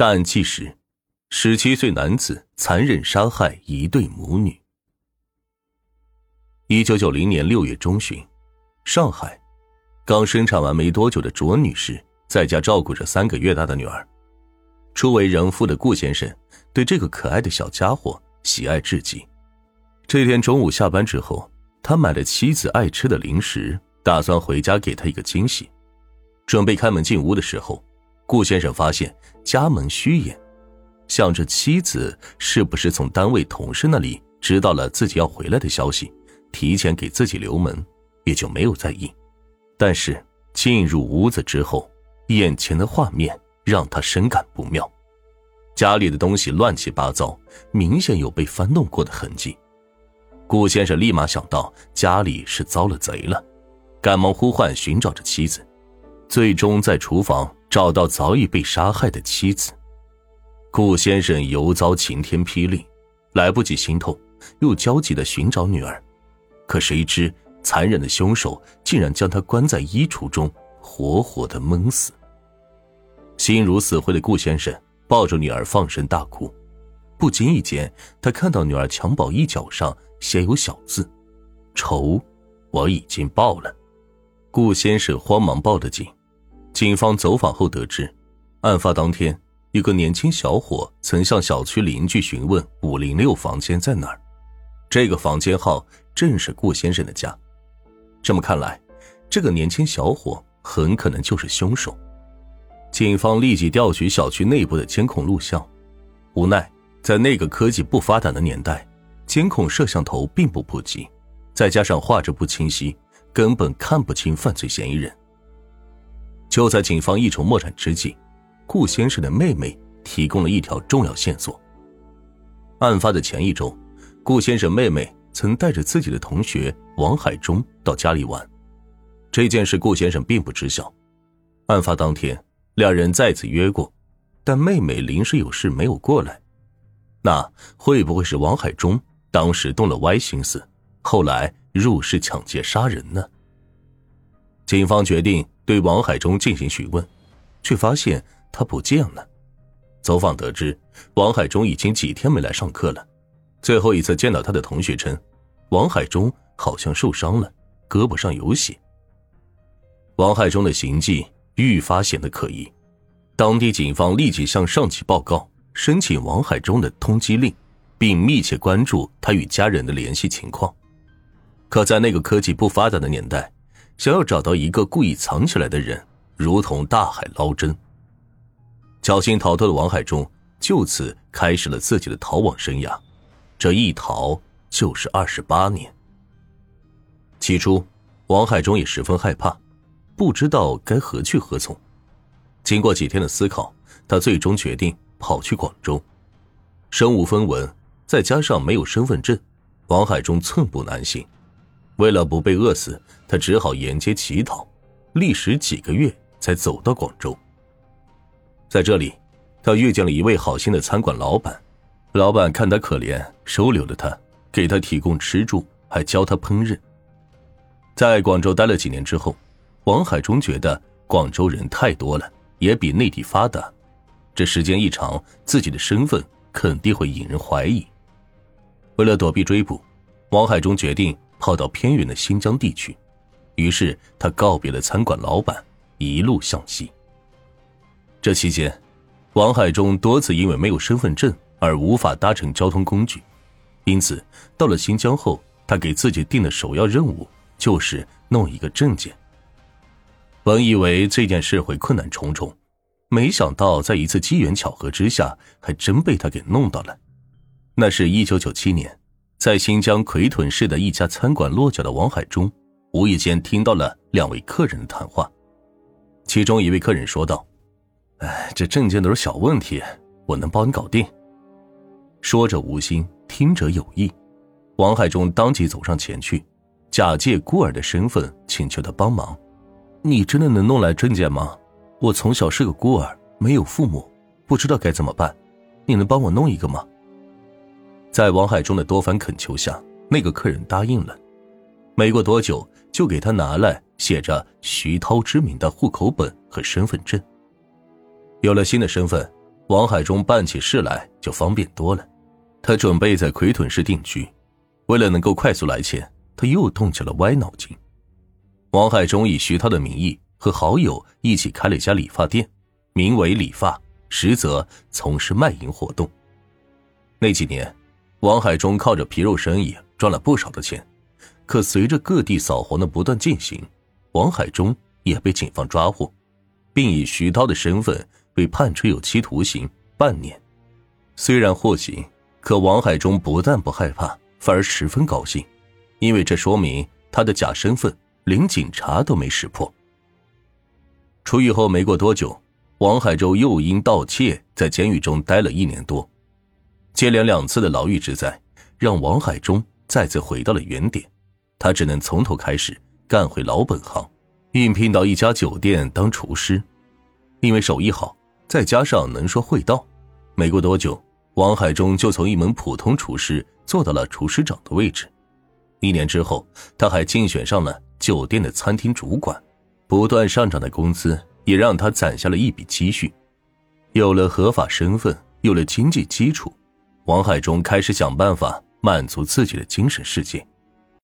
大案纪实：十七岁男子残忍杀害一对母女。一九九零年六月中旬，上海，刚生产完没多久的卓女士在家照顾着三个月大的女儿。初为人父的顾先生对这个可爱的小家伙喜爱至极。这天中午下班之后，他买了妻子爱吃的零食，打算回家给她一个惊喜。准备开门进屋的时候。顾先生发现家门虚掩，想着妻子是不是从单位同事那里知道了自己要回来的消息，提前给自己留门，也就没有在意。但是进入屋子之后，眼前的画面让他深感不妙，家里的东西乱七八糟，明显有被翻动过的痕迹。顾先生立马想到家里是遭了贼了，赶忙呼唤寻找着妻子，最终在厨房。找到早已被杀害的妻子，顾先生犹遭晴天霹雳，来不及心痛，又焦急的寻找女儿，可谁知残忍的凶手竟然将她关在衣橱中，活活的闷死。心如死灰的顾先生抱着女儿放声大哭，不经意间，他看到女儿襁褓衣角上写有小字：“仇，我已经报了。”顾先生慌忙报了警。警方走访后得知，案发当天，一个年轻小伙曾向小区邻居询问五零六房间在哪儿，这个房间号正是顾先生的家。这么看来，这个年轻小伙很可能就是凶手。警方立即调取小区内部的监控录像，无奈在那个科技不发达的年代，监控摄像头并不普及，再加上画质不清晰，根本看不清犯罪嫌疑人。就在警方一筹莫展之际，顾先生的妹妹提供了一条重要线索。案发的前一周，顾先生妹妹曾带着自己的同学王海忠到家里玩，这件事顾先生并不知晓。案发当天，两人再次约过，但妹妹临时有事没有过来。那会不会是王海忠当时动了歪心思，后来入室抢劫杀人呢？警方决定。对王海忠进行询问，却发现他不见了。走访得知，王海忠已经几天没来上课了。最后一次见到他的同学称，王海忠好像受伤了，胳膊上有血。王海忠的行迹愈发显得可疑，当地警方立即向上级报告，申请王海忠的通缉令，并密切关注他与家人的联系情况。可在那个科技不发达的年代。想要找到一个故意藏起来的人，如同大海捞针。侥幸逃脱的王海忠就此开始了自己的逃亡生涯，这一逃就是二十八年。起初，王海忠也十分害怕，不知道该何去何从。经过几天的思考，他最终决定跑去广州。身无分文，再加上没有身份证，王海忠寸步难行。为了不被饿死，他只好沿街乞讨，历时几个月才走到广州。在这里，他遇见了一位好心的餐馆老板，老板看他可怜，收留了他，给他提供吃住，还教他烹饪。在广州待了几年之后，王海忠觉得广州人太多了，也比内地发达，这时间一长，自己的身份肯定会引人怀疑。为了躲避追捕，王海忠决定。跑到偏远的新疆地区，于是他告别了餐馆老板，一路向西。这期间，王海忠多次因为没有身份证而无法搭乘交通工具，因此到了新疆后，他给自己定的首要任务就是弄一个证件。本以为这件事会困难重重，没想到在一次机缘巧合之下，还真被他给弄到了。那是一九九七年。在新疆奎屯市的一家餐馆落脚的王海忠，无意间听到了两位客人的谈话。其中一位客人说道：“哎，这证件都是小问题，我能帮你搞定。”说者无心，听者有意。王海忠当即走上前去，假借孤儿的身份请求他帮忙：“你真的能弄来证件吗？我从小是个孤儿，没有父母，不知道该怎么办。你能帮我弄一个吗？”在王海忠的多番恳求下，那个客人答应了。没过多久，就给他拿来写着徐涛之名的户口本和身份证。有了新的身份，王海忠办起事来就方便多了。他准备在奎屯市定居，为了能够快速来钱，他又动起了歪脑筋。王海忠以徐涛的名义和好友一起开了一家理发店，名为“理发”，实则从事卖淫活动。那几年，王海忠靠着皮肉生意赚了不少的钱。可随着各地扫黄的不断进行，王海忠也被警方抓获，并以徐涛的身份被判处有期徒刑半年。虽然获刑，可王海忠不但不害怕，反而十分高兴，因为这说明他的假身份连警察都没识破。出狱后没过多久，王海洲又因盗窃在监狱中待了一年多，接连两次的牢狱之灾，让王海忠再次回到了原点。他只能从头开始干回老本行，应聘到一家酒店当厨师。因为手艺好，再加上能说会道，没过多久，王海忠就从一门普通厨师做到了厨师长的位置。一年之后，他还竞选上了酒店的餐厅主管。不断上涨的工资也让他攒下了一笔积蓄。有了合法身份，有了经济基础，王海忠开始想办法满足自己的精神世界。